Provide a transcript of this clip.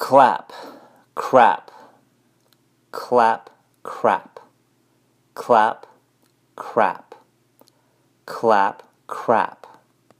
clap, crap, clap, crap, clap, crap, clap, crap.